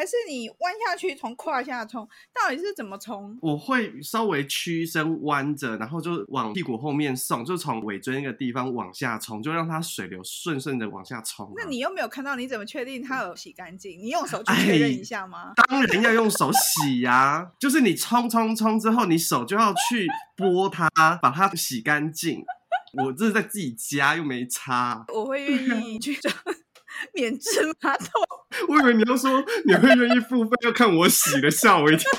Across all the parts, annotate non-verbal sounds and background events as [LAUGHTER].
还是你弯下去从胯下冲？到底是怎么冲？我会稍微屈身弯着，然后就往屁股后面送，就从尾椎那个地方往下冲，就让它水流顺顺的往下冲啊。那你又没有看到，你怎么确定它有洗干净？你用手去确认一下吗？哎，当然要用手洗呀，啊，[LAUGHS] 就是你冲冲冲之后，你手就要去拨它，把它洗干净。我这是在自己家又没擦，我会愿意去装 [LAUGHS] 免治马桶。我以为你要说你会愿意付费要看我洗的，吓我一跳。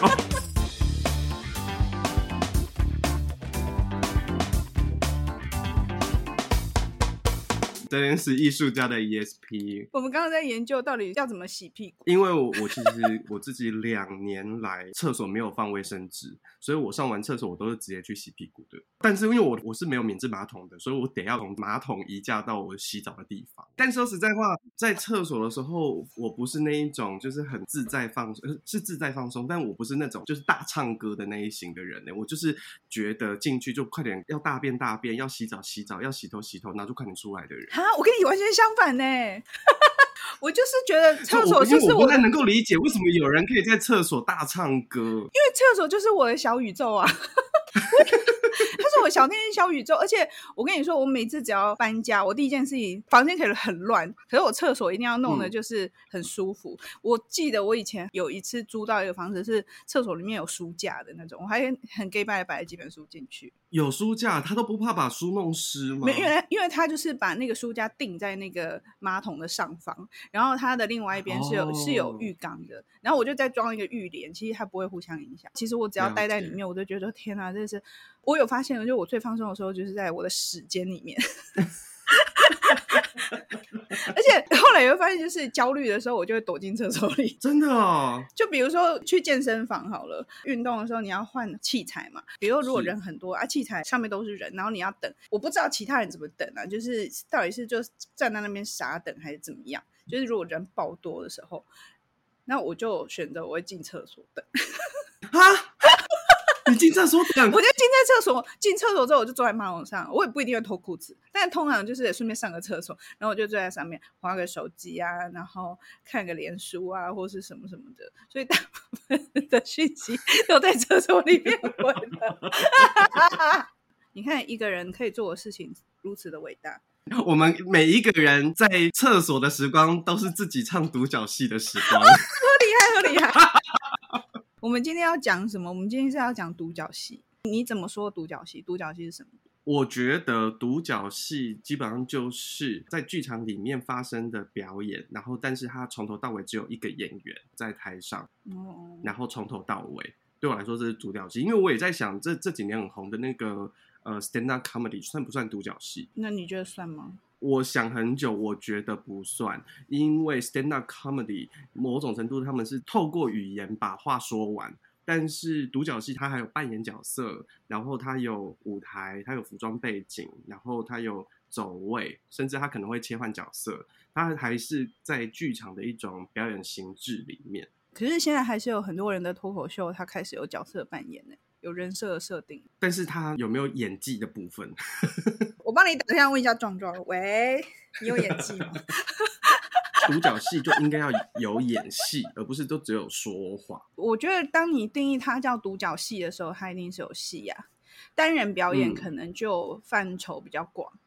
这边是艺术家的 ESP。我们刚刚在研究到底要怎么洗屁股，因为我我其实我自己两年来厕所没有放卫生纸，所以我上完厕所我都是直接去洗屁股的。但是因为我我是没有免治马桶的，所以我得要从马桶移驾到我洗澡的地方。但说实在话，在厕所的时候，我不是那一种就是很自在放松，是自在放松，但我不是那种就是大唱歌的那一型的人呢。我就是觉得进去就快点要大便大便，要洗澡洗澡，要洗头洗头，然后就快点出来的人。啊，我跟你完全相反呢！[LAUGHS] 我就是觉得厕所就是我，我不太能够理解为什么有人可以在厕所大唱歌，因为厕所就是我的小宇宙啊。[LAUGHS] 我小天地小宇宙，而且我跟你说，我每次只要搬家，我第一件事情，房间可以很乱，可是我厕所一定要弄的就是很舒服。嗯、我记得我以前有一次租到一个房子，是厕所里面有书架的那种，我还很 gay 拜摆了几本书进去。有书架，他都不怕把书弄湿吗？没，因为因为他就是把那个书架定在那个马桶的上方，然后他的另外一边是有、哦、是有浴缸的，然后我就再装一个浴帘，其实它不会互相影响。其实我只要待在里面，我就觉得天哪，这是我有发现的，就我最放松的时候就是在我的屎间里面。而且后来也会发现，就是焦虑的时候，我就会躲进厕所里。真的哦，就比如说去健身房好了，运动的时候你要换器材嘛。比如说如果人很多啊，器材上面都是人，然后你要等，我不知道其他人怎么等啊，就是到底是就站在那边傻等还是怎么样？就是如果人爆多的时候，那我就选择我会进厕所等。[LAUGHS] 啊。你进厕所等，我就进在厕所。进厕所之后，我就坐在马桶上。我也不一定会脱裤子，但通常就是也顺便上个厕所，然后我就坐在上面划个手机啊，然后看个脸书啊，或是什么什么的。所以大部分的讯息 [LAUGHS] 都在厕所里面回的。[LAUGHS] 你看，一个人可以做的事情如此的伟大。我们每一个人在厕所的时光，都是自己唱独角戏的时光。[LAUGHS] 好厉害，好厉害！我们今天要讲什么？我们今天是要讲独角戏。你怎么说独角戏？独角戏是什么？我觉得独角戏基本上就是在剧场里面发生的表演，然后但是他从头到尾只有一个演员在台上，哦，然后从头到尾，对我来说这是独角戏。因为我也在想，这这几年很红的那个呃 stand up comedy 算不算独角戏？那你觉得算吗？我想很久，我觉得不算，因为 stand up comedy 某种程度他们是透过语言把话说完，但是独角戏它还有扮演角色，然后它有舞台，它有服装背景，然后它有走位，甚至它可能会切换角色，它还是在剧场的一种表演形式里面。可是现在还是有很多人的脱口秀，他开始有角色扮演呢。有人设的设定，但是他有没有演技的部分？[LAUGHS] 我帮你打电话问一下壮壮，喂，你有演技吗？[LAUGHS] 独角戏就应该要有演戏，而不是都只有说话。我觉得当你定义它叫独角戏的时候，它一定是有戏呀、啊。单人表演可能就范畴比较广。嗯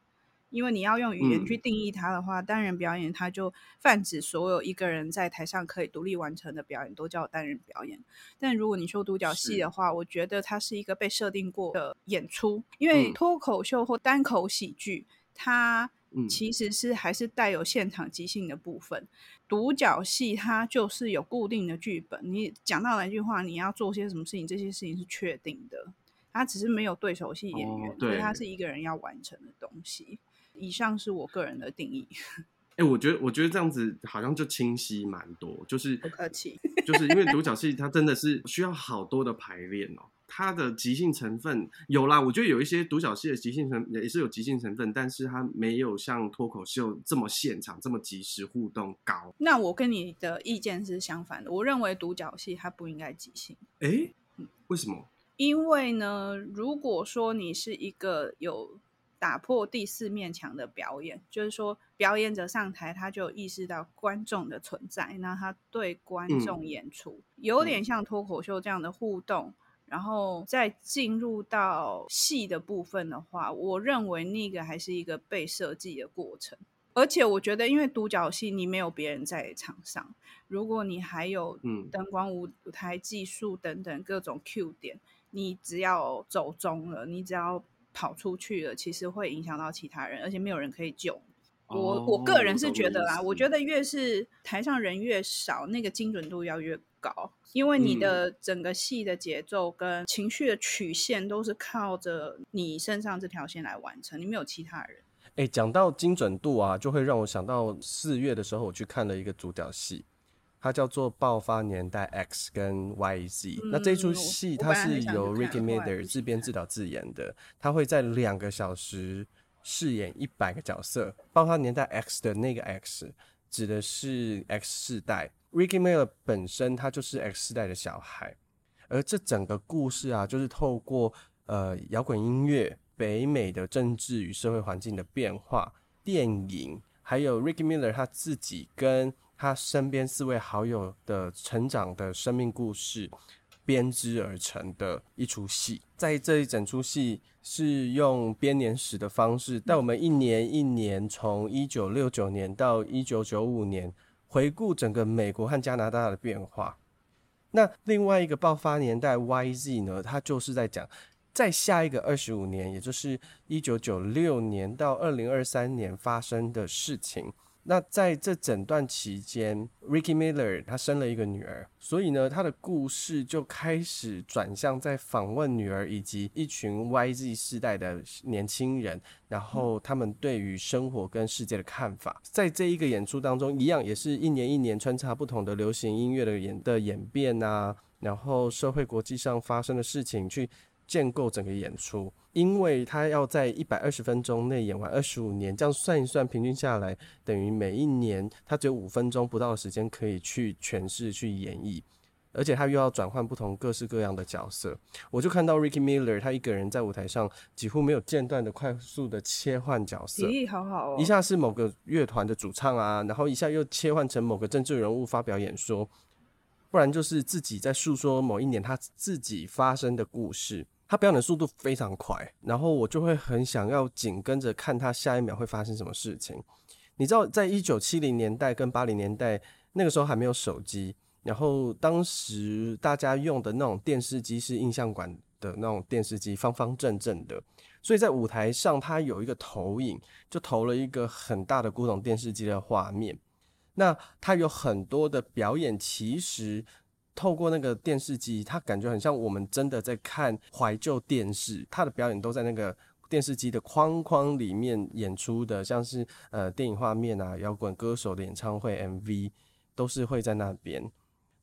因为你要用语言去定义它的话，嗯、单人表演它就泛指所有一个人在台上可以独立完成的表演都叫单人表演。但如果你说独角戏的话，我觉得它是一个被设定过的演出。因为脱口秀或单口喜剧，它其实是还是带有现场即兴的部分。独角戏它就是有固定的剧本，你讲到哪句话，你要做些什么事情，这些事情是确定的。它只是没有对手戏演员，哦、所以它是一个人要完成的东西。以上是我个人的定义。[LAUGHS] 哎、欸，我觉得，我觉得这样子好像就清晰蛮多。就是不客气，就是因为独角戏它真的是需要好多的排练哦。它的即兴成分有啦，我觉得有一些独角戏的即兴成也是有即兴成分，但是它没有像脱口秀这么现场、这么即时互动高。那我跟你的意见是相反的，我认为独角戏它不应该即兴。哎、欸，为什么？因为呢，如果说你是一个有打破第四面墙的表演，就是说表演者上台，他就意识到观众的存在，那他对观众演出，嗯、有点像脱口秀这样的互动。然后再进入到戏的部分的话，我认为那个还是一个被设计的过程。而且我觉得，因为独角戏你没有别人在场上，如果你还有灯光、舞舞台技术等等各种 Q 点，你只要走中了，你只要跑出去了，其实会影响到其他人，而且没有人可以救。我、哦、我个人是觉得啦，我觉得越是台上人越少，那个精准度要越高，因为你的整个戏的节奏跟情绪的曲线都是靠着你身上这条线来完成，你没有其他人。哎，讲到精准度啊，就会让我想到四月的时候，我去看了一个主角戏，它叫做《爆发年代 X》跟 Y Z、嗯。那这出戏它是由 Ricky Miller 自编自导自演的，他会在两个小时饰演一百个角色。爆发年代 X 的那个 X 指的是 X 世代，Ricky Miller 本身他就是 X 世代的小孩，而这整个故事啊，就是透过呃摇滚音乐。北美的政治与社会环境的变化，电影，还有 Ricky Miller 他自己跟他身边四位好友的成长的生命故事编织而成的一出戏。在这一整出戏是用编年史的方式，带我们一年一年从一九六九年到一九九五年回顾整个美国和加拿大的变化。那另外一个爆发年代 YZ 呢，它就是在讲。在下一个二十五年，也就是一九九六年到二零二三年发生的事情。那在这整段期间，Ricky Miller 他生了一个女儿，所以呢，他的故事就开始转向在访问女儿以及一群 YZ 世代的年轻人，然后他们对于生活跟世界的看法。在这一个演出当中，一样也是一年一年穿插不同的流行音乐的演的演变啊，然后社会国际上发生的事情去。建构整个演出，因为他要在一百二十分钟内演完二十五年，这样算一算，平均下来等于每一年他只有五分钟不到的时间可以去诠释、去演绎，而且他又要转换不同各式各样的角色。我就看到 Ricky Miller 他一个人在舞台上几乎没有间断的快速的切换角色，咦，好好哦，一下是某个乐团的主唱啊，然后一下又切换成某个政治人物发表演说，不然就是自己在诉说某一年他自己发生的故事。他表演的速度非常快，然后我就会很想要紧跟着看他下一秒会发生什么事情。你知道，在一九七零年代跟八零年代那个时候还没有手机，然后当时大家用的那种电视机是印象馆的那种电视机，方方正正的，所以在舞台上他有一个投影，就投了一个很大的古董电视机的画面。那他有很多的表演，其实。透过那个电视机，他感觉很像我们真的在看怀旧电视。他的表演都在那个电视机的框框里面演出的，像是呃电影画面啊、摇滚歌手的演唱会 MV 都是会在那边。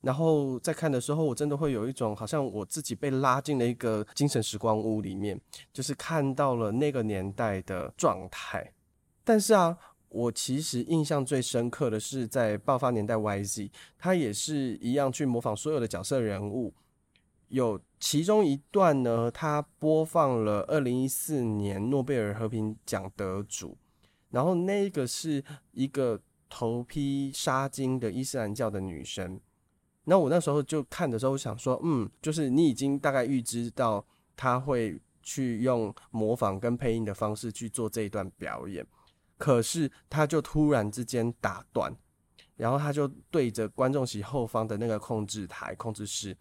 然后在看的时候，我真的会有一种好像我自己被拉进了一个精神时光屋里面，就是看到了那个年代的状态。但是啊。我其实印象最深刻的是在爆发年代 YZ，他也是一样去模仿所有的角色人物。有其中一段呢，他播放了二零一四年诺贝尔和平奖得主，然后那个是一个头披纱巾的伊斯兰教的女生。那我那时候就看的时候想说，嗯，就是你已经大概预知到他会去用模仿跟配音的方式去做这一段表演。可是他就突然之间打断，然后他就对着观众席后方的那个控制台、控制室，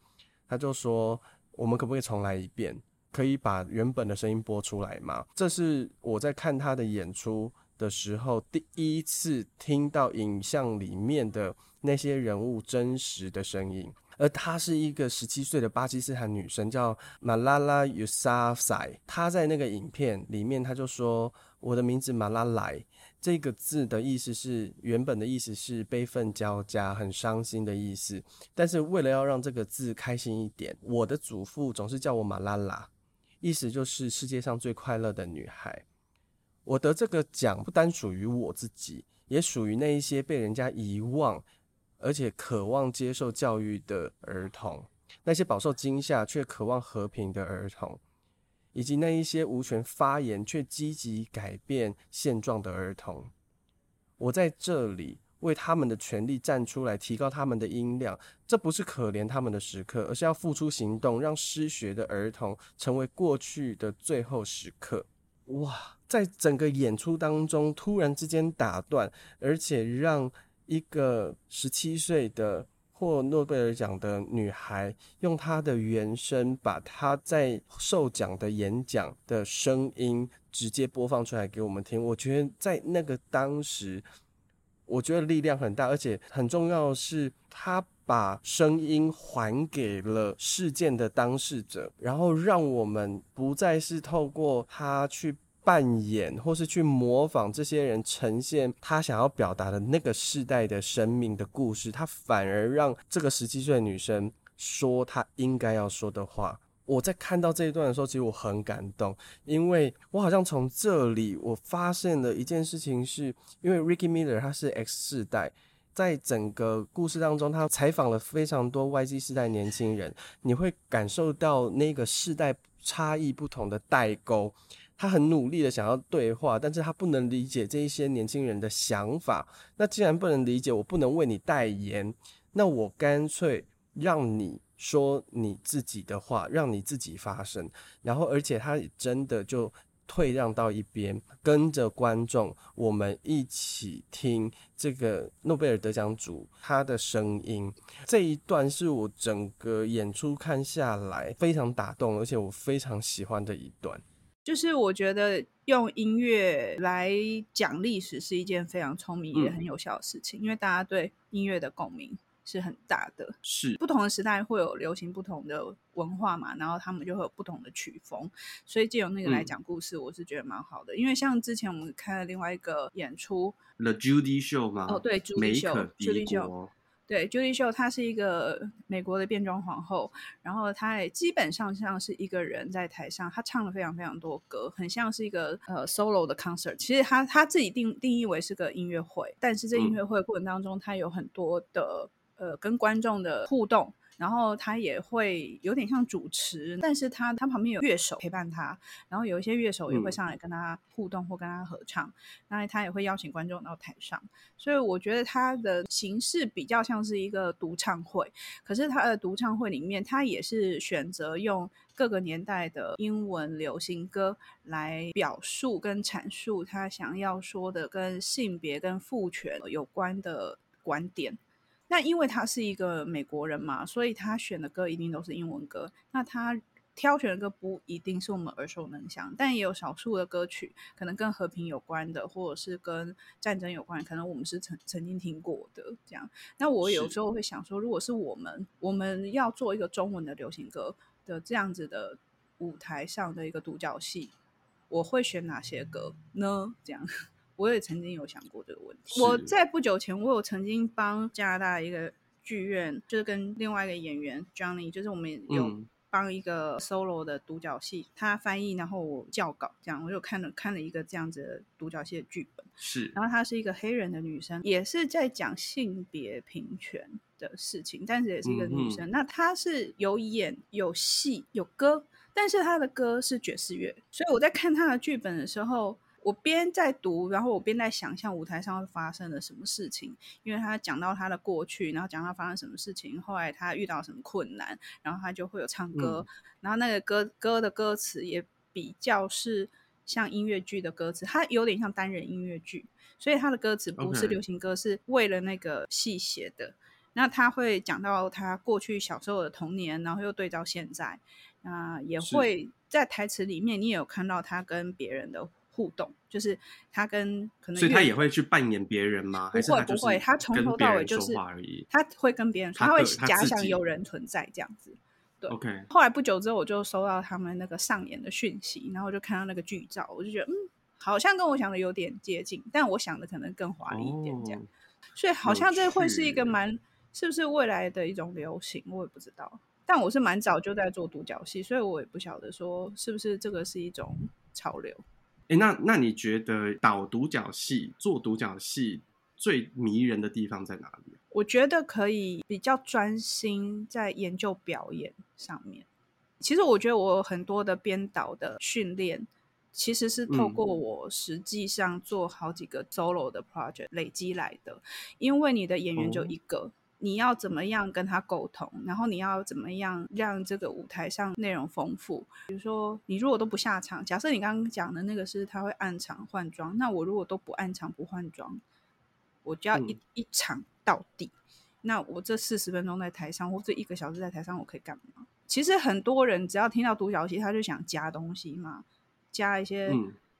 他就说：“我们可不可以重来一遍？可以把原本的声音播出来吗？”这是我在看他的演出的时候第一次听到影像里面的那些人物真实的声音。而她是一个十七岁的巴基斯坦女生，叫马拉拉尤萨塞。她在那个影片里面，她就说：“我的名字马拉莱。”这个字的意思是，原本的意思是悲愤交加、很伤心的意思。但是为了要让这个字开心一点，我的祖父总是叫我马拉拉，意思就是世界上最快乐的女孩。我得这个奖不单属于我自己，也属于那一些被人家遗忘而且渴望接受教育的儿童，那些饱受惊吓却渴望和平的儿童。以及那一些无权发言却积极改变现状的儿童。我在这里为他们的权利站出来，提高他们的音量。这不是可怜他们的时刻，而是要付出行动，让失学的儿童成为过去的最后时刻。哇，在整个演出当中，突然之间打断，而且让一个十七岁的获诺贝尔奖的女孩用她的原声，把她在受奖的演讲的声音直接播放出来给我们听。我觉得在那个当时，我觉得力量很大，而且很重要的是，她把声音还给了事件的当事者，然后让我们不再是透过她去扮演或是去模仿这些人呈现她想要表达的那个世代的生命的故事，他反而让这个十七岁的女生说她应该要说的话。我在看到这一段的时候，其实我很感动，因为我好像从这里我发现了一件事情是，因为 Ricky Miller 他是 X 世代，在整个故事当中，他采访了非常多 YZ 世代年轻人，你会感受到那个世代差异不同的代沟。他很努力的想要对话，但是他不能理解这一些年轻人的想法。那既然不能理解，我不能为你代言，那我干脆让你。说你自己的话，让你自己发声，然后而且他真的就退让到一边，跟着观众，我们一起听这个诺贝尔得奖主他的声音。这一段是我整个演出看下来非常打动，而且我非常喜欢的一段。就是我觉得用音乐来讲历史是一件非常聪明也很有效的事情，嗯、因为大家对音乐的共鸣。是很大的，是。不同的时代会有流行不同的文化嘛，然后他们就会有不同的曲风，所以借由那个来讲故事，我是觉得蛮好的。嗯、因为像之前我们看了另外一个演出，The Judy Show 嘛，哦对，Judy Show，Judy Show，对，Judy Show，她是一个美国的变装皇后，然后她也基本上像是一个人在台上，她唱了非常非常多歌，很像是一个呃 solo 的 concert。其实她她自己定定义为是个音乐会，但是这音乐会过程当中，她有很多的。呃，跟观众的互动，然后他也会有点像主持，但是他他旁边有乐手陪伴他，然后有一些乐手也会上来跟他互动或跟他合唱，那、嗯、他也会邀请观众到台上，所以我觉得他的形式比较像是一个独唱会，可是他的独唱会里面，他也是选择用各个年代的英文流行歌来表述跟阐述他想要说的跟性别跟父权有关的观点。那因为他是一个美国人嘛，所以他选的歌一定都是英文歌。那他挑选的歌不一定是我们耳熟能详，但也有少数的歌曲可能跟和平有关的，或者是跟战争有关，可能我们是曾曾经听过的这样。那我有时候会想说，如果是我们，我们要做一个中文的流行歌的这样子的舞台上的一个独角戏，我会选哪些歌呢？这样。我也曾经有想过这个问题。我在不久前，我有曾经帮加拿大一个剧院，就是跟另外一个演员 Johnny，就是我们有帮一个 solo 的独角戏，他翻译，然后我校稿，这样我就看了看了一个这样子的独角戏的剧本。是，然后她是一个黑人的女生，也是在讲性别平权的事情，但是也是一个女生。嗯、那她是有演有戏有歌，但是她的歌是爵士乐，所以我在看她的剧本的时候。我边在读，然后我边在想象舞台上会发生了什么事情，因为他讲到他的过去，然后讲他发生什么事情，后来他遇到什么困难，然后他就会有唱歌，嗯、然后那个歌歌的歌词也比较是像音乐剧的歌词，它有点像单人音乐剧，所以他的歌词不是流行歌，是为了那个戏写的。那他会讲到他过去小时候的童年，然后又对照现在，啊、呃，也会在台词里面你也有看到他跟别人的。互动就是他跟可能，所以他也会去扮演别人吗？不会不会，他从头到尾就是他会跟别人说，他会假想有人存在这样子。对，OK。后来不久之后，我就收到他们那个上演的讯息，然后就看到那个剧照，我就觉得嗯，好像跟我想的有点接近，但我想的可能更华丽一点这样。所以好像这会是一个蛮，是不是未来的一种流行？我也不知道。但我是蛮早就在做独角戏，所以我也不晓得说是不是这个是一种潮流。哎，那那你觉得导独角戏、做独角戏最迷人的地方在哪里？我觉得可以比较专心在研究表演上面，其实我觉得我有很多的编导的训练，其实是透过我实际上做好几个 solo 的 project 累积来的。因为你的演员就一个。哦你要怎么样跟他沟通？然后你要怎么样让这个舞台上内容丰富？比如说，你如果都不下场，假设你刚刚讲的那个是他会按场换装，那我如果都不按场不换装，我就要一、嗯、一场到底。那我这四十分钟在台上，或者一个小时在台上，我可以干嘛？其实很多人只要听到独角戏，他就想加东西嘛，加一些。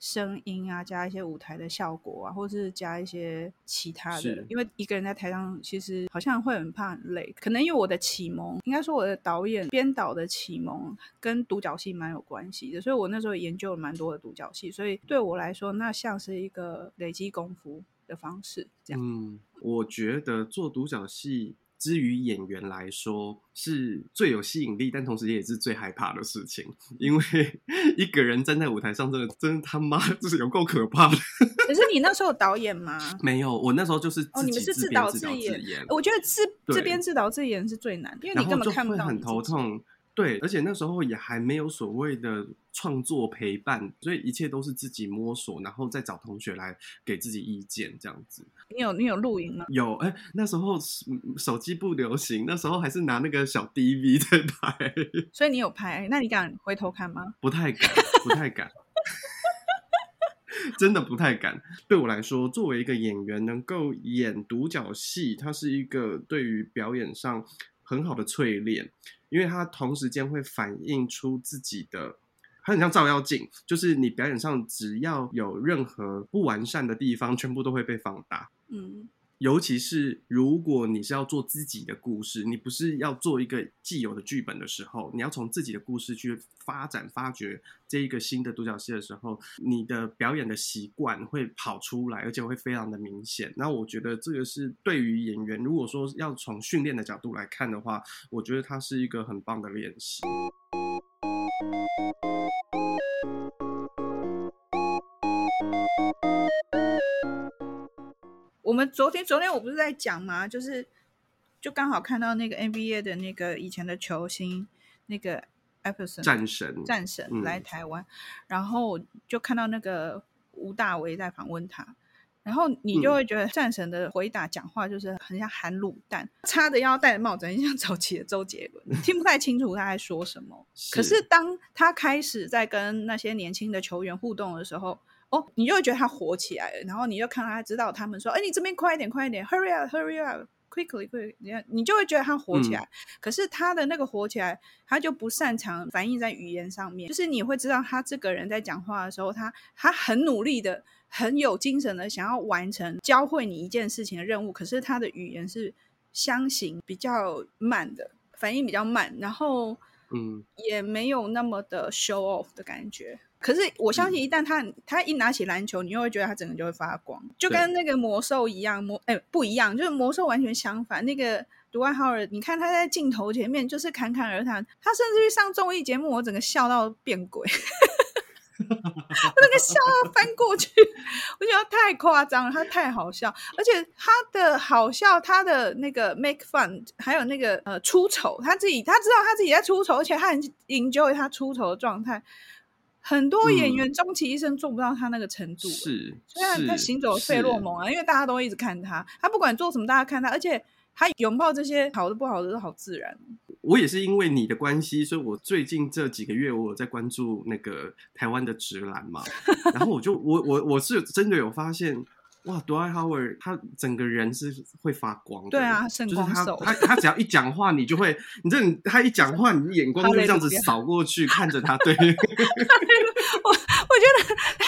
嗯声音啊，加一些舞台的效果啊，或者是加一些其他的。因为一个人在台上，其实好像会很怕很累。可能因为我的启蒙，应该说我的导演编导的启蒙跟独角戏蛮有关系的，所以我那时候研究了蛮多的独角戏，所以对我来说，那像是一个累积功夫的方式。这样，嗯，我觉得做独角戏。至于演员来说，是最有吸引力，但同时也是最害怕的事情，因为 [LAUGHS] 一个人站在舞台上，真的，真的他妈就是有够可怕的。可是你那时候有导演吗？没有，我那时候就是哦，你们是自导自演。我觉得自这边自导自演是最难，因为你根本看不到，很头痛。对，而且那时候也还没有所谓的创作陪伴，所以一切都是自己摸索，然后再找同学来给自己意见，这样子。你有你有录影吗？有，哎，那时候手机不流行，那时候还是拿那个小 DV 在拍。所以你有拍？那你敢回头看吗？不太敢，不太敢，[LAUGHS] 真的不太敢。对我来说，作为一个演员，能够演独角戏，它是一个对于表演上很好的淬炼。因为它同时间会反映出自己的，它很像照妖镜，就是你表演上只要有任何不完善的地方，全部都会被放大。嗯。尤其是如果你是要做自己的故事，你不是要做一个既有的剧本的时候，你要从自己的故事去发展、发掘这一个新的独角戏的时候，你的表演的习惯会跑出来，而且会非常的明显。那我觉得这个是对于演员，如果说要从训练的角度来看的话，我觉得它是一个很棒的练习。我们昨天，昨天我不是在讲吗？就是，就刚好看到那个 NBA 的那个以前的球星，那个艾弗森战神战神来台湾，嗯、然后就看到那个吴大维在访问他，然后你就会觉得战神的回答讲话就是很像含卤蛋，叉着腰戴着帽子，很像早期的周杰伦，[LAUGHS] 听不太清楚他在说什么。是可是当他开始在跟那些年轻的球员互动的时候。哦，你就会觉得他火起来了，然后你就看他知道他们说，哎，你这边快一点，快一点，hurry up，hurry up，quickly，quickly，你看，你就会觉得他火起来。嗯、可是他的那个火起来，他就不擅长反映在语言上面，就是你会知道他这个人在讲话的时候，他他很努力的，很有精神的想要完成教会你一件事情的任务，可是他的语言是相形比较慢的，反应比较慢，然后嗯，也没有那么的 show off 的感觉。可是我相信，一旦他、嗯、他一拿起篮球，你又会觉得他整个就会发光，就跟那个魔兽一样。魔哎、欸、不一样，就是魔兽完全相反。那个杜爱浩尔，你看他在镜头前面就是侃侃而谈，他甚至于上综艺节目，我整个笑到变鬼，[LAUGHS] 我整个笑到翻过去，我觉得太夸张了，他太好笑，而且他的好笑，他的那个 make fun，还有那个呃出丑，他自己他知道他自己在出丑，而且他很 enjoy 他出丑的状态。很多演员终其一生做不到他那个程度，是虽然他行走费洛蒙啊，因为大家都一直看他，他不管做什么，大家看他，而且他拥抱这些好的不好的都好自然。我也是因为你的关系，所以我最近这几个月我有在关注那个台湾的直男嘛，然后我就我我我是真的有发现。哇，多爱豪尔他整个人是会发光的，对啊，圣光手。他他他只要一讲话，你就会，[LAUGHS] 你这他一讲话，你眼光就这样子扫过去看着他。对，[LAUGHS] 我我觉得他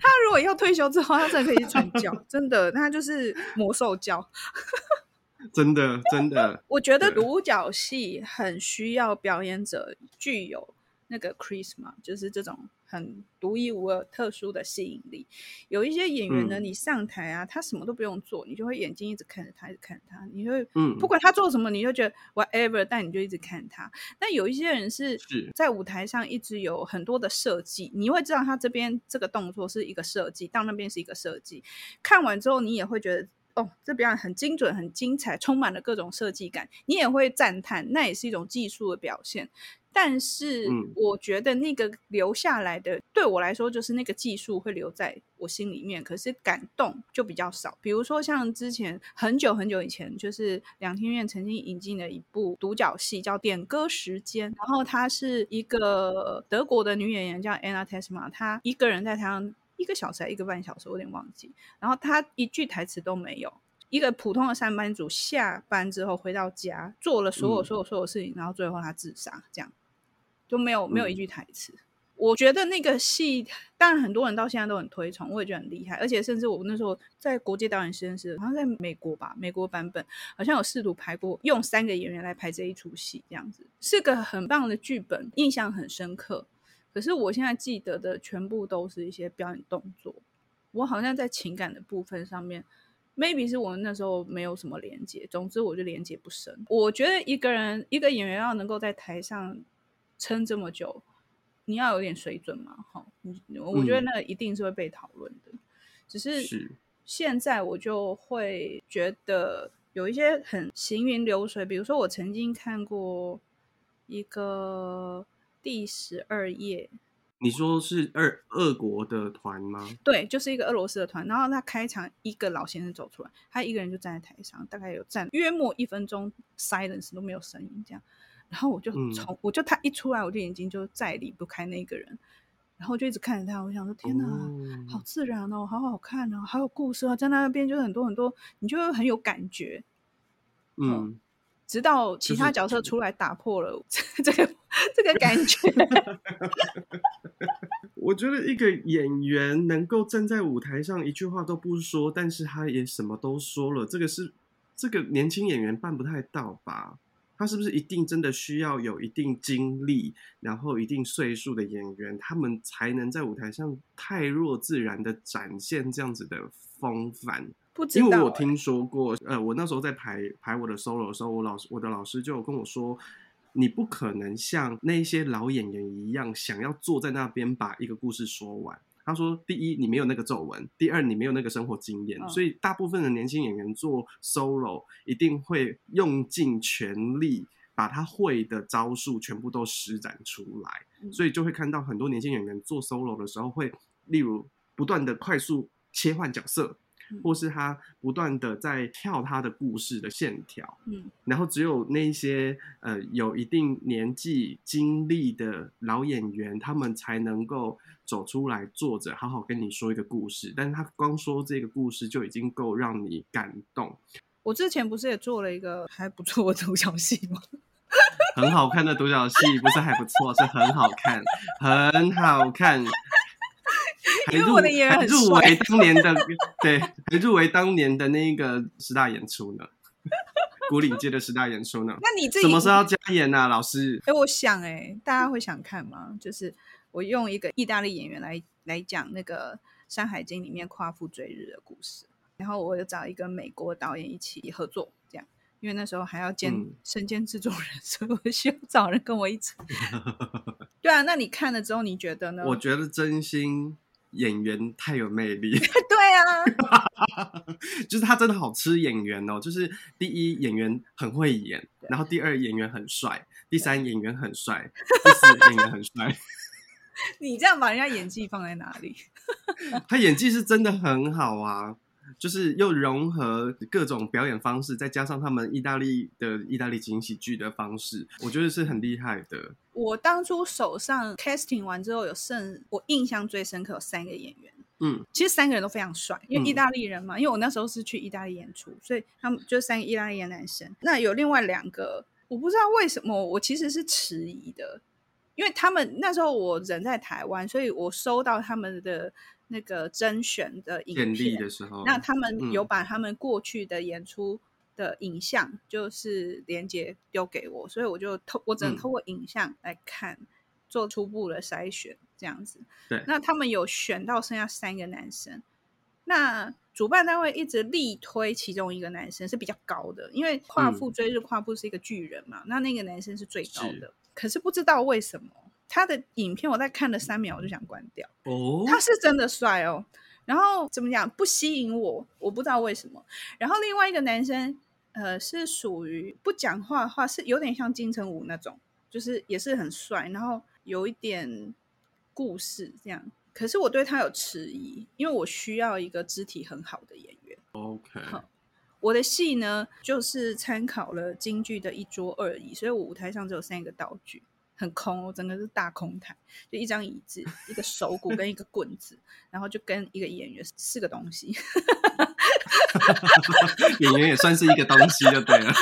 他如果要退休之后，他真的可以传教，[LAUGHS] 真的，他就是魔兽教。真的真的，我觉得独角戏很需要表演者具有那个 charisma，就是这种。很独一无二、特殊的吸引力。有一些演员呢，嗯、你上台啊，他什么都不用做，你就会眼睛一直看着他，一直看着他，你会，嗯，不管他做什么，你就觉得 whatever，但你就一直看他。但有一些人是在舞台上一直有很多的设计，你会知道他这边这个动作是一个设计，到那边是一个设计。看完之后，你也会觉得哦，这表演很精准、很精彩，充满了各种设计感，你也会赞叹，那也是一种技术的表现。但是我觉得那个留下来的，嗯、对我来说就是那个技术会留在我心里面，可是感动就比较少。比如说像之前很久很久以前，就是两厅院曾经引进了一部独角戏叫《点歌时间》，然后她是一个德国的女演员叫 Anna Tessma，她一个人在台上一个小时还一个半小时，我有点忘记。然后他一句台词都没有，一个普通的上班族下班之后回到家，做了所有所有所有事情，然后最后他自杀，这样。就没有没有一句台词，嗯、我觉得那个戏，当然很多人到现在都很推崇，我也觉得很厉害，而且甚至我那时候在国际导演实验室，好像在美国吧，美国版本好像有试图拍过，用三个演员来拍这一出戏，这样子是个很棒的剧本，印象很深刻。可是我现在记得的全部都是一些表演动作，我好像在情感的部分上面，maybe 是我们那时候没有什么连接，总之我就连接不深。我觉得一个人一个演员要能够在台上。撑这么久，你要有点水准嘛？哈，我觉得那个一定是会被讨论的。嗯、只是现在我就会觉得有一些很行云流水，比如说我曾经看过一个第十二页，你说是二俄国的团吗？对，就是一个俄罗斯的团。然后他开场，一个老先生走出来，他一个人就站在台上，大概有站约莫一分钟，silence 都没有声音，这样。然后我就从、嗯、我就他一出来，我就眼睛就再离不开那个人，然后就一直看着他。我想说，天哪，哦、好自然哦，好好看哦，好有故事哦，在那边就是很多很多，你就会很有感觉。嗯，嗯，直到其他角色出来打破了 [LAUGHS] 这个这个感觉。[LAUGHS] 我觉得一个演员能够站在舞台上一句话都不说，但是他也什么都说了，这个是这个年轻演员办不太到吧？他是不是一定真的需要有一定经历，然后一定岁数的演员，他们才能在舞台上太弱自然的展现这样子的风范？不知道欸。因为我听说过，呃，我那时候在排排我的 solo 的时候，我老师我的老师就有跟我说，你不可能像那些老演员一样，想要坐在那边把一个故事说完。他说：“第一，你没有那个皱纹；第二，你没有那个生活经验。哦、所以，大部分的年轻演员做 solo 一定会用尽全力，把他会的招数全部都施展出来。嗯、所以，就会看到很多年轻演员做 solo 的时候，会例如不断的快速切换角色。”或是他不断的在跳他的故事的线条，嗯，然后只有那些呃有一定年纪经历的老演员，他们才能够走出来坐着，好好跟你说一个故事。但是他光说这个故事就已经够让你感动。我之前不是也做了一个还不错的独角戏吗？[LAUGHS] 很好看的独角戏，不是还不错，是很好看，很好看。还入围当年的对，还入围当年的那个十大演出呢，[LAUGHS] 古岭街的十大演出呢。那你这什么时候要加演啊，老师？哎，我想哎、欸，大家会想看吗？就是我用一个意大利演员来来讲那个《山海经》里面夸父追日的故事，然后我又找一个美国导演一起合作，这样，因为那时候还要兼身兼制作人，嗯、[LAUGHS] 所以我需要找人跟我一起。[LAUGHS] 对啊，那你看了之后你觉得呢？我觉得真心。演员太有魅力，[LAUGHS] [LAUGHS] 对啊，就是他真的好吃演员哦。就是第一演员很会演，然后第二演员很帅，第三演员很帅，对第四演员很帅。[LAUGHS] 你这样把人家演技放在哪里？他演技是真的很好啊。就是又融合各种表演方式，再加上他们意大利的意大利情景喜剧的方式，我觉得是很厉害的。我当初手上 casting 完之后，有剩我印象最深刻有三个演员，嗯，其实三个人都非常帅，因为意大利人嘛。嗯、因为我那时候是去意大利演出，所以他们就三个意大利的男生。那有另外两个，我不知道为什么，我其实是迟疑的，因为他们那时候我人在台湾，所以我收到他们的。那个甄选的影片的时候，那他们有把他们过去的演出的影像，就是连接丢给我，嗯、所以我就透，我只能透过影像来看，嗯、做初步的筛选，这样子。对，那他们有选到剩下三个男生，那主办单位一直力推其中一个男生是比较高的，因为跨父追日，跨父是一个巨人嘛，嗯、那那个男生是最高的，是可是不知道为什么。他的影片我在看了三秒，我就想关掉。哦，他是真的帅哦，然后怎么讲不吸引我，我不知道为什么。然后另外一个男生，呃，是属于不讲话的话，是有点像金城武那种，就是也是很帅，然后有一点故事这样。可是我对他有迟疑，因为我需要一个肢体很好的演员。OK，我的戏呢，就是参考了京剧的一桌二椅，所以我舞台上只有三个道具，很空，我整个是大空台，就一张椅子、一个手鼓跟一个棍子，然后就跟一个演员四个东西。[LAUGHS] 演员也算是一个东西就对了。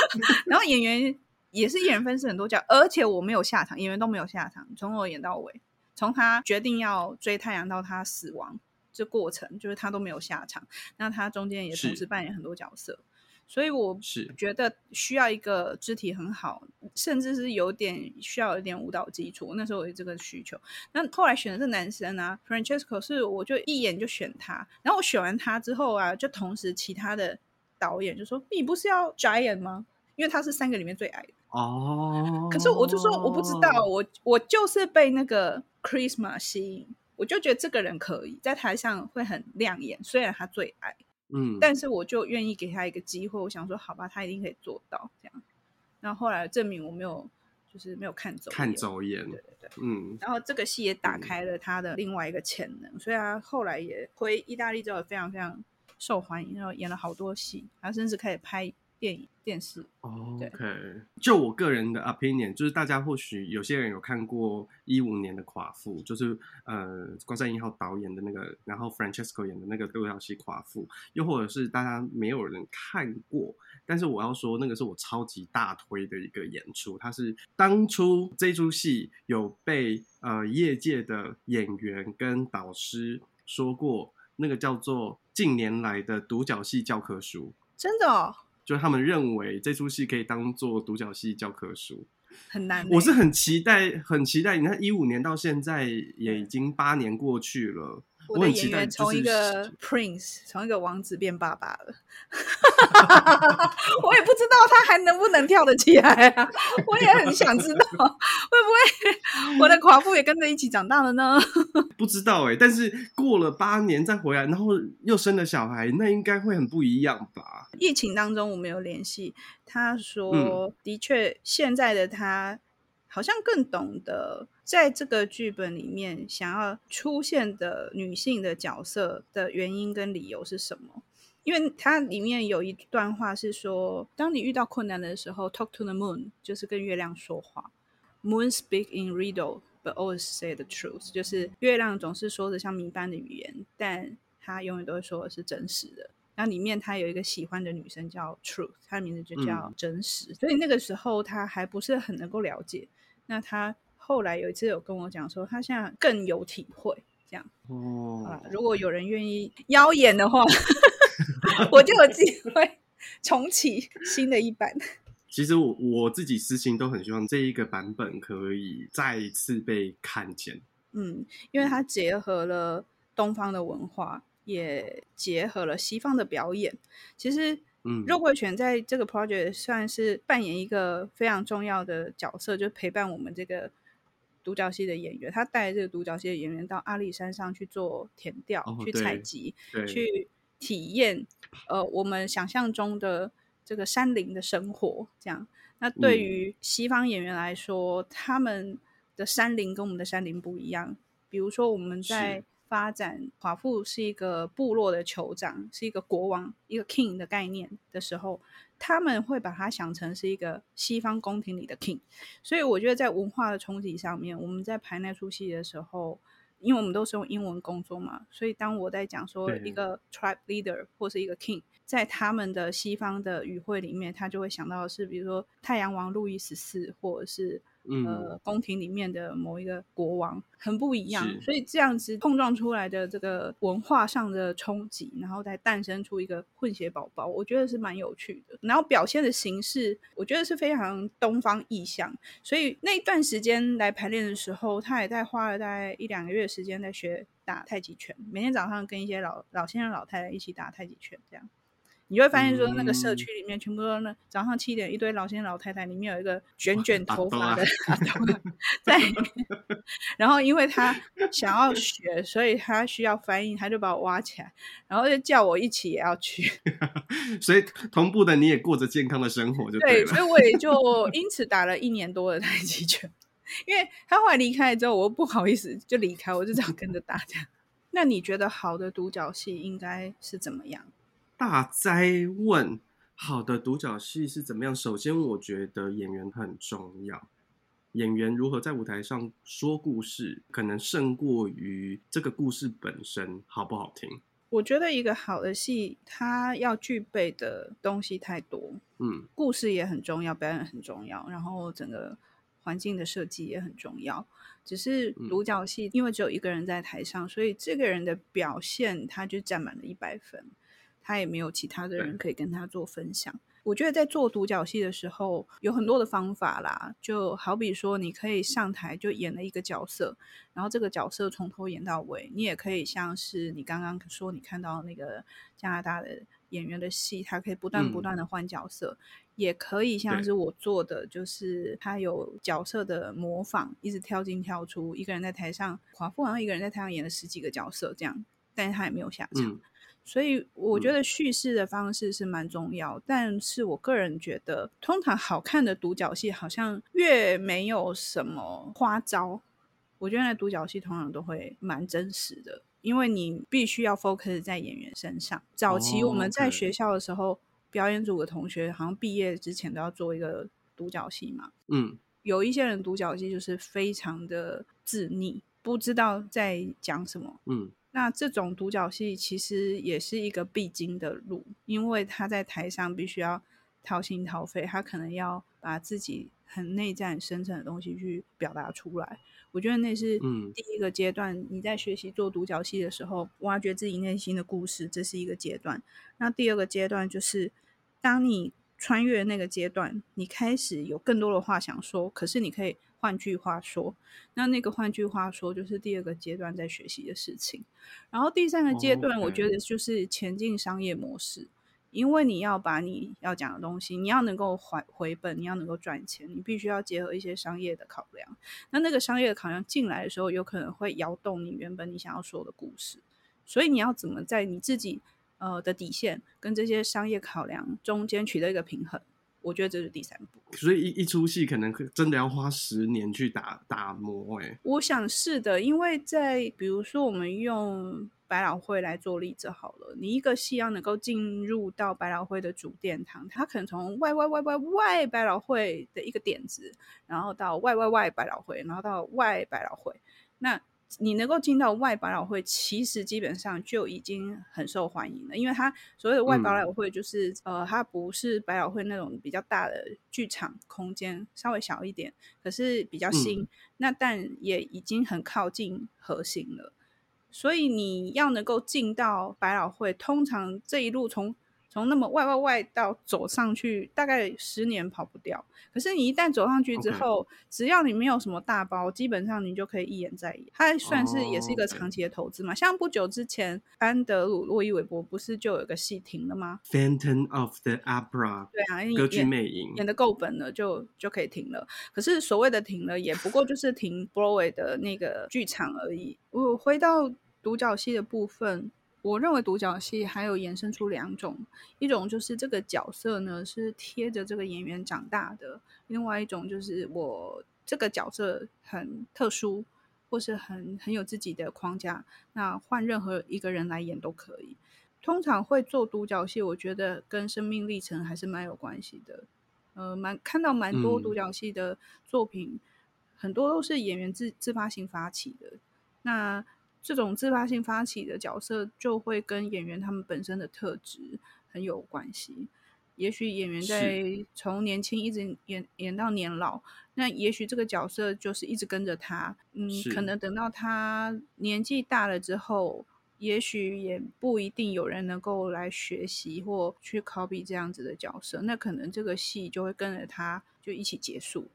然后演员也是一人分饰很多角，而且我没有下场，演员都没有下场，从头演到尾。从他决定要追太阳到他死亡这过程，就是他都没有下场。那他中间也同时扮演很多角色，所以我是觉得需要一个肢体很好，甚至是有点需要有点舞蹈基础。那时候我有这个需求。那后来选的是男生啊，Francesco 是我就一眼就选他。然后我选完他之后啊，就同时其他的导演就说：“你不是要 Giant 吗？因为他是三个里面最矮的。”哦。可是我就说我不知道，我我就是被那个。Charisma 吸引，我就觉得这个人可以在台上会很亮眼，虽然他最矮，嗯，但是我就愿意给他一个机会。我想说，好吧，他一定可以做到这样。然后后来证明我没有，就是没有看走看走眼，对对对，嗯。然后这个戏也打开了他的另外一个潜能，嗯、所以他后来也回意大利之后非常非常受欢迎，然后演了好多戏，他甚至开始拍。电影、电视，OK。就我个人的 opinion，就是大家或许有些人有看过一五年的《寡妇》，就是呃，关山一号导演的那个，然后 Francesco 演的那个独角戏《寡妇》，又或者是大家没有人看过，但是我要说，那个是我超级大推的一个演出。它是当初这出戏有被呃业界的演员跟导师说过，那个叫做近年来的独角戏教科书，真的哦。就他们认为这出戏可以当做独角戏教科书，很难。我是很期待，很期待。你看，一五年到现在也已经八年过去了。我的演员从一个 prince，从一个王子变爸爸了，[LAUGHS] 我也不知道他还能不能跳得起来啊！我也很想知道，[LAUGHS] 会不会我的寡妇也跟着一起长大了呢？[LAUGHS] 不知道哎、欸，但是过了八年再回来，然后又生了小孩，那应该会很不一样吧？疫情当中我没有联系，他说、嗯、的确现在的他。好像更懂得在这个剧本里面想要出现的女性的角色的原因跟理由是什么？因为它里面有一段话是说，当你遇到困难的时候，talk to the moon，就是跟月亮说话。Moon speak in riddle, but always say the truth，就是月亮总是说着像谜般的语言，但它永远都会说的是真实的。然后里面他有一个喜欢的女生叫 Truth，她的名字就叫真实。嗯、所以那个时候他还不是很能够了解。那他后来有一次有跟我讲说，他现在更有体会，这样哦。如果有人愿意邀演的话，[LAUGHS] 我就有机 [LAUGHS] 会重启新的一版。其实我我自己私心都很希望这一个版本可以再一次被看见。嗯，因为它结合了东方的文化，也结合了西方的表演。其实。嗯，肉桂犬在这个 project 算是扮演一个非常重要的角色，就陪伴我们这个独角戏的演员。他带这个独角戏的演员到阿里山上去做田调、哦、去采集、去体验，呃，我们想象中的这个山林的生活。这样，那对于西方演员来说，嗯、他们的山林跟我们的山林不一样。比如说，我们在发展华富是一个部落的酋长，是一个国王，一个 king 的概念的时候，他们会把它想成是一个西方宫廷里的 king。所以我觉得在文化的冲击上面，我们在排那出戏的时候，因为我们都是用英文工作嘛，所以当我在讲说一个 tribe leader 或是一个 king，在他们的西方的语汇里面，他就会想到的是，比如说太阳王路易十四，或者是。呃，宫廷里面的某一个国王很不一样，所以这样子碰撞出来的这个文化上的冲击，然后再诞生出一个混血宝宝，我觉得是蛮有趣的。然后表现的形式，我觉得是非常东方意象。所以那一段时间来排练的时候，他也在花了大概一两个月时间在学打太极拳，每天早上跟一些老老先生、老太太一起打太极拳，这样。你会发现说，那个社区里面全部都那早上七点一堆老先生老太太，里面有一个卷卷头发的在里面。然后因为他想要学，所以他需要翻译，他就把我挖起来，然后就叫我一起也要去。[LAUGHS] 所以同步的你也过着健康的生活就对所以我也就因此打了一年多的太极拳。[LAUGHS] 因为他后来离开之后，我不好意思就离开，我就这样跟着大家。那你觉得好的独角戏应该是怎么样？大灾问，好的独角戏是怎么样？首先，我觉得演员很重要。演员如何在舞台上说故事，可能胜过于这个故事本身好不好听。我觉得一个好的戏，它要具备的东西太多。嗯，故事也很重要，表演很重要，然后整个环境的设计也很重要。只是独角戏，因为只有一个人在台上，所以这个人的表现他就占满了一百分，他也没有其他的人可以跟他做分享。我觉得在做独角戏的时候，有很多的方法啦，就好比说，你可以上台就演了一个角色，然后这个角色从头演到尾。你也可以像是你刚刚说，你看到那个加拿大的演员的戏，他可以不断不断的换角色。嗯也可以像是我做的，就是他有角色的模仿，一直跳进跳出。一个人在台上，华富好像一个人在台上演了十几个角色这样，但是他也没有下场。嗯、所以我觉得叙事的方式是蛮重要。嗯、但是我个人觉得，通常好看的独角戏好像越没有什么花招。我觉得那独角戏通常都会蛮真实的，因为你必须要 focus 在演员身上。早期我们在学校的时候。哦 okay 表演组的同学好像毕业之前都要做一个独角戏嘛。嗯，有一些人独角戏就是非常的自溺，不知道在讲什么。嗯，那这种独角戏其实也是一个必经的路，因为他在台上必须要掏心掏肺，他可能要把自己很内在、很深层的东西去表达出来。我觉得那是第一个阶段，你在学习做独角戏的时候，挖掘自己内心的故事，这是一个阶段。那第二个阶段就是。当你穿越那个阶段，你开始有更多的话想说，可是你可以换句话说，那那个换句话说就是第二个阶段在学习的事情。然后第三个阶段，我觉得就是前进商业模式，oh. 因为你要把你要讲的东西，你要能够还回本，你要能够赚钱，你必须要结合一些商业的考量。那那个商业的考量进来的时候，有可能会摇动你原本你想要说的故事，所以你要怎么在你自己。呃的底线跟这些商业考量中间取得一个平衡，我觉得这是第三步。所以一一出戏可能真的要花十年去打打磨哎。我想是的，因为在比如说我们用百老汇来做例子好了，你一个戏要能够进入到百老汇的主殿堂，它可能从外外外外外百老汇的一个点子，然后到外外外百老汇，然后到外百老汇，那。你能够进到外百老汇，其实基本上就已经很受欢迎了，因为它所谓的外百老汇就是、嗯、呃，它不是百老汇那种比较大的剧场空间，稍微小一点，可是比较新，嗯、那但也已经很靠近核心了。所以你要能够进到百老汇，通常这一路从从那么外外外到走上去，大概十年跑不掉。可是你一旦走上去之后.只要你没有什么大包，基本上你就可以一演再演。它算是也是一个长期的投资嘛。Oh. 像不久之前，安德鲁·洛伊韦伯不是就有个戏停了吗？Phantom of the Opera。对啊，歌剧魅影演的够本了，就就可以停了。可是所谓的停了，也不过就是停 Broadway 的那个剧场而已。我回到独角戏的部分。我认为独角戏还有延伸出两种，一种就是这个角色呢是贴着这个演员长大的，另外一种就是我这个角色很特殊，或是很很有自己的框架，那换任何一个人来演都可以。通常会做独角戏，我觉得跟生命历程还是蛮有关系的。呃，蛮看到蛮多独角戏的作品，嗯、很多都是演员自自发性发起的。那这种自发性发起的角色，就会跟演员他们本身的特质很有关系。也许演员在从年轻一直演演到年老，那也许这个角色就是一直跟着他。嗯，可能等到他年纪大了之后，也许也不一定有人能够来学习或去 copy 这样子的角色。那可能这个戏就会跟着他就一起结束。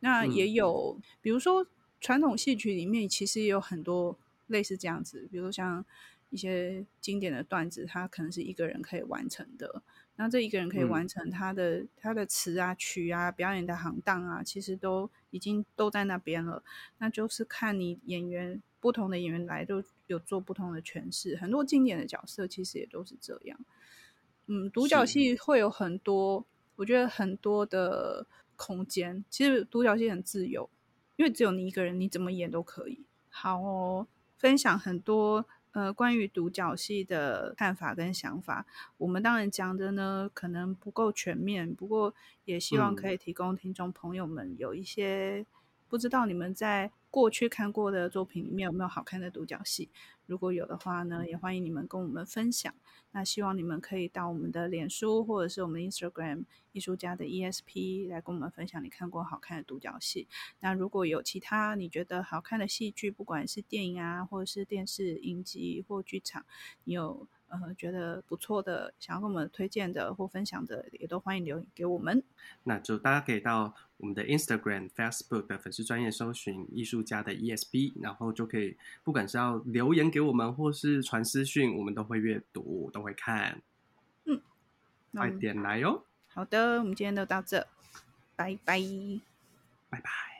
那也有，嗯、比如说传统戏曲里面，其实也有很多。类似这样子，比如像一些经典的段子，它可能是一个人可以完成的。那这一个人可以完成他的、嗯、他的词啊曲啊表演的行当啊，其实都已经都在那边了。那就是看你演员不同的演员来都有做不同的诠释。很多经典的角色其实也都是这样。嗯，独角戏会有很多，我觉得很多的空间。其实独角戏很自由，因为只有你一个人，你怎么演都可以。好哦，分享很多。呃，关于独角戏的看法跟想法，我们当然讲的呢，可能不够全面，不过也希望可以提供听众朋友们有一些，不知道你们在过去看过的作品里面有没有好看的独角戏。如果有的话呢，也欢迎你们跟我们分享。那希望你们可以到我们的脸书或者是我们的 Instagram 艺术家的 ESP 来跟我们分享你看过好看的独角戏。那如果有其他你觉得好看的戏剧，不管是电影啊，或者是电视影集或剧场，你有呃觉得不错的，想要跟我们推荐的或分享的，也都欢迎留言给我们。那就大家可以到我们的 Instagram、Facebook 的粉丝专业搜寻艺术家的 ESB，然后就可以，不管是要留言给我们，或是传私讯，我们都会阅读，都会看。嗯，快点来哟！好的，我们今天就到这，拜拜，拜拜。